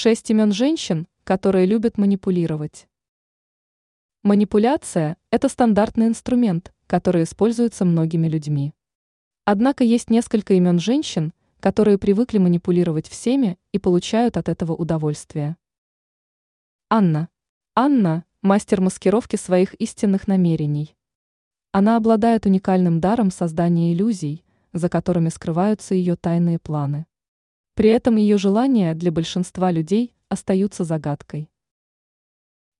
Шесть имен женщин, которые любят манипулировать. Манипуляция – это стандартный инструмент, который используется многими людьми. Однако есть несколько имен женщин, которые привыкли манипулировать всеми и получают от этого удовольствие. Анна. Анна – мастер маскировки своих истинных намерений. Она обладает уникальным даром создания иллюзий, за которыми скрываются ее тайные планы. При этом ее желания для большинства людей остаются загадкой.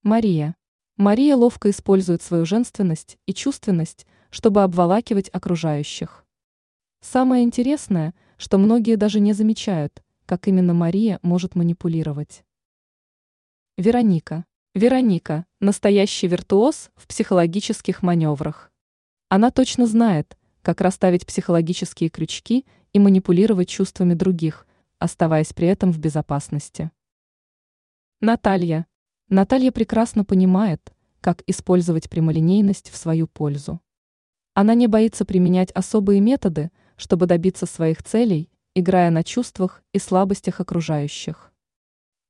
Мария. Мария ловко использует свою женственность и чувственность, чтобы обволакивать окружающих. Самое интересное, что многие даже не замечают, как именно Мария может манипулировать. Вероника. Вероника – настоящий виртуоз в психологических маневрах. Она точно знает, как расставить психологические крючки и манипулировать чувствами других, оставаясь при этом в безопасности. Наталья. Наталья прекрасно понимает, как использовать прямолинейность в свою пользу. Она не боится применять особые методы, чтобы добиться своих целей, играя на чувствах и слабостях окружающих.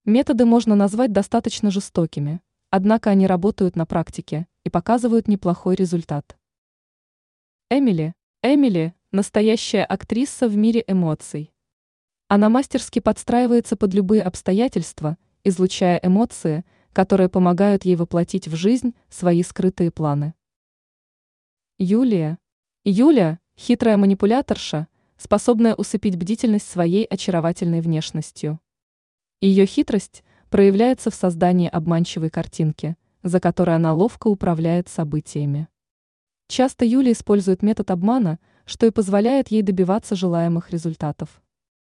Методы можно назвать достаточно жестокими, однако они работают на практике и показывают неплохой результат. Эмили. Эмили – настоящая актриса в мире эмоций. Она мастерски подстраивается под любые обстоятельства, излучая эмоции, которые помогают ей воплотить в жизнь свои скрытые планы. Юлия. Юля – хитрая манипуляторша, способная усыпить бдительность своей очаровательной внешностью. Ее хитрость проявляется в создании обманчивой картинки, за которой она ловко управляет событиями. Часто Юля использует метод обмана, что и позволяет ей добиваться желаемых результатов.